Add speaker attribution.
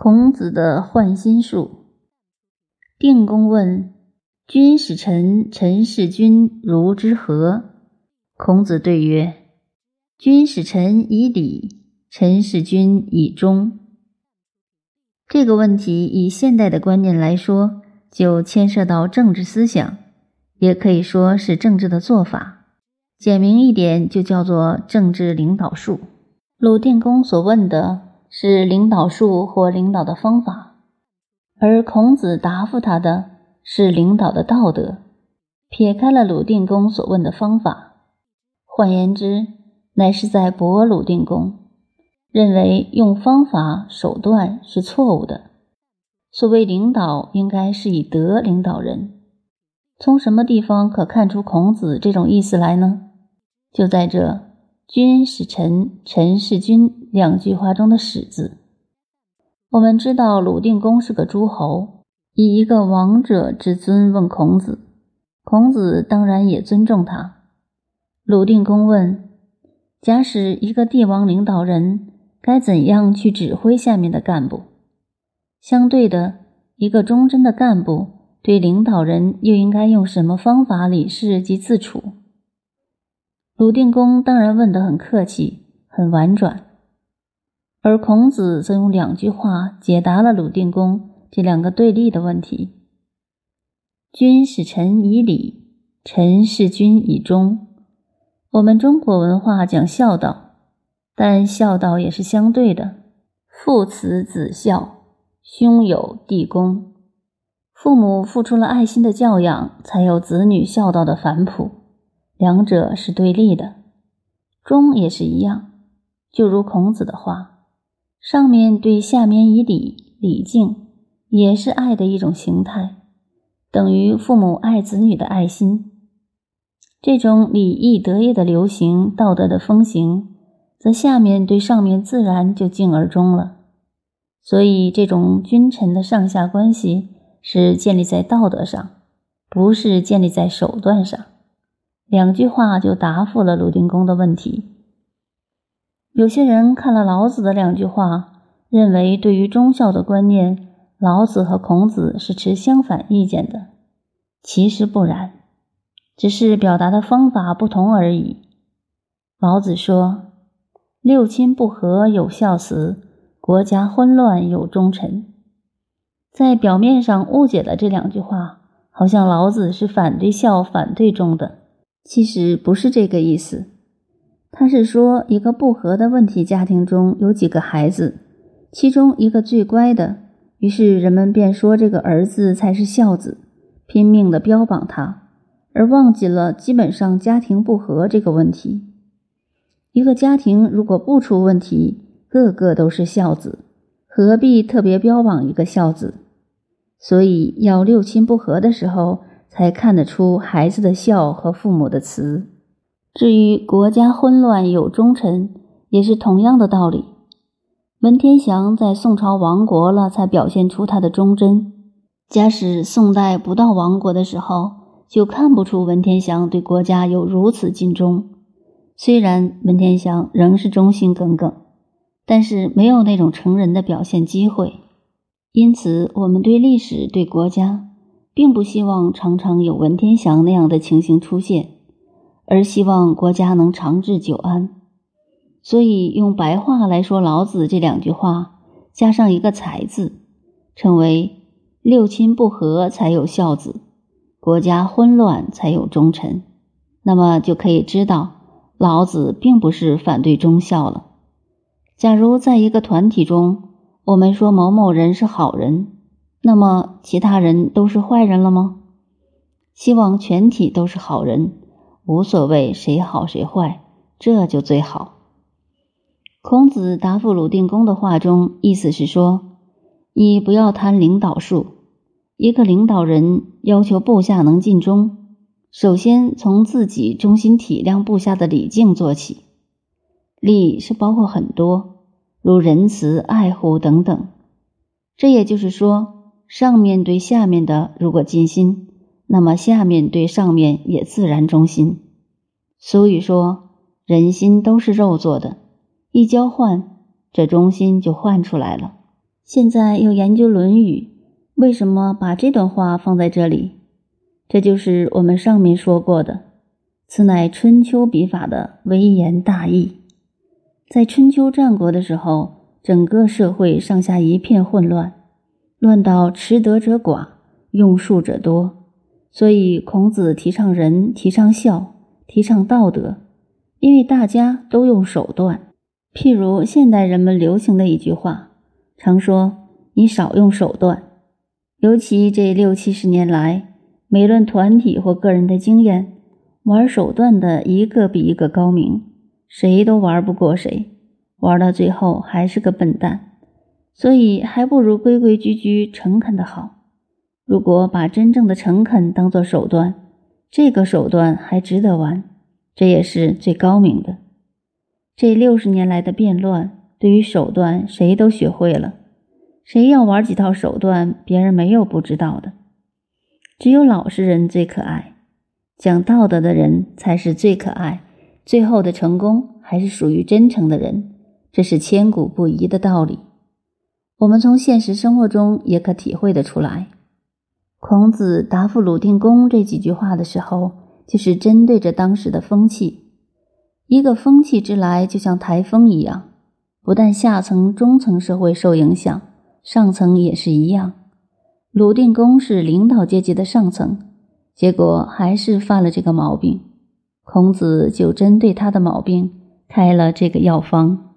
Speaker 1: 孔子的换心术。定公问：“君使臣，臣事君，如之何？”孔子对曰：“君使臣以礼，臣事君以忠。”这个问题以现代的观念来说，就牵涉到政治思想，也可以说是政治的做法。简明一点，就叫做政治领导术。鲁定公所问的。是领导术或领导的方法，而孔子答复他的是领导的道德，撇开了鲁定公所问的方法。换言之，乃是在驳鲁定公，认为用方法手段是错误的。所谓领导，应该是以德领导人。从什么地方可看出孔子这种意思来呢？就在这。君是臣，臣是君。两句话中的“使”字，我们知道鲁定公是个诸侯，以一个王者之尊问孔子，孔子当然也尊重他。鲁定公问：假使一个帝王领导人，该怎样去指挥下面的干部？相对的，一个忠贞的干部对领导人又应该用什么方法理事及自处？鲁定公当然问得很客气，很婉转，而孔子则用两句话解答了鲁定公这两个对立的问题：“君使臣以礼，臣事君以忠。”我们中国文化讲孝道，但孝道也是相对的，父慈子孝，兄友弟恭。父母付出了爱心的教养，才有子女孝道的反哺。两者是对立的，忠也是一样。就如孔子的话，上面对下面以礼，礼敬也是爱的一种形态，等于父母爱子女的爱心。这种礼义德业的流行，道德的风行，则下面对上面自然就敬而终了。所以，这种君臣的上下关系是建立在道德上，不是建立在手段上。两句话就答复了鲁定公的问题。有些人看了老子的两句话，认为对于忠孝的观念，老子和孔子是持相反意见的。其实不然，只是表达的方法不同而已。老子说：“六亲不和有孝慈，国家混乱有忠臣。”在表面上误解了这两句话，好像老子是反对孝、反对忠的。其实不是这个意思，他是说一个不和的问题家庭中有几个孩子，其中一个最乖的，于是人们便说这个儿子才是孝子，拼命的标榜他，而忘记了基本上家庭不和这个问题。一个家庭如果不出问题，个个都是孝子，何必特别标榜一个孝子？所以要六亲不和的时候。才看得出孩子的孝和父母的慈。至于国家混乱有忠臣，也是同样的道理。文天祥在宋朝亡国了，才表现出他的忠贞。假使宋代不到亡国的时候，就看不出文天祥对国家有如此尽忠。虽然文天祥仍是忠心耿耿，但是没有那种成人的表现机会。因此，我们对历史、对国家。并不希望常常有文天祥那样的情形出现，而希望国家能长治久安。所以用白话来说，老子这两句话加上一个“才”字，称为“六亲不和才有孝子，国家混乱才有忠臣”。那么就可以知道，老子并不是反对忠孝了。假如在一个团体中，我们说某某人是好人。那么，其他人都是坏人了吗？希望全体都是好人，无所谓谁好谁坏，这就最好。孔子答复鲁定公的话中，意思是说：你不要谈领导术，一个领导人要求部下能尽忠，首先从自己忠心体谅部下的礼敬做起。礼是包括很多，如仁慈、爱护等等。这也就是说。上面对下面的如果尽心，那么下面对上面也自然忠心。俗语说：“人心都是肉做的，一交换，这忠心就换出来了。”现在又研究《论语》，为什么把这段话放在这里？这就是我们上面说过的，此乃春秋笔法的微言大义。在春秋战国的时候，整个社会上下一片混乱，乱到持德者寡，用术者多，所以孔子提倡仁，提倡孝，提倡道德，因为大家都用手段。譬如现代人们流行的一句话，常说“你少用手段”，尤其这六七十年来。每论团体或个人的经验，玩手段的一个比一个高明，谁都玩不过谁，玩到最后还是个笨蛋。所以还不如规规矩矩、诚恳的好。如果把真正的诚恳当做手段，这个手段还值得玩，这也是最高明的。这六十年来的变乱，对于手段谁都学会了，谁要玩几套手段，别人没有不知道的。只有老实人最可爱，讲道德的人才是最可爱。最后的成功还是属于真诚的人，这是千古不移的道理。我们从现实生活中也可体会得出来。孔子答复鲁定公这几句话的时候，就是针对着当时的风气。一个风气之来，就像台风一样，不但下层、中层社会受影响，上层也是一样。鲁定公是领导阶级的上层，结果还是犯了这个毛病。孔子就针对他的毛病开了这个药方。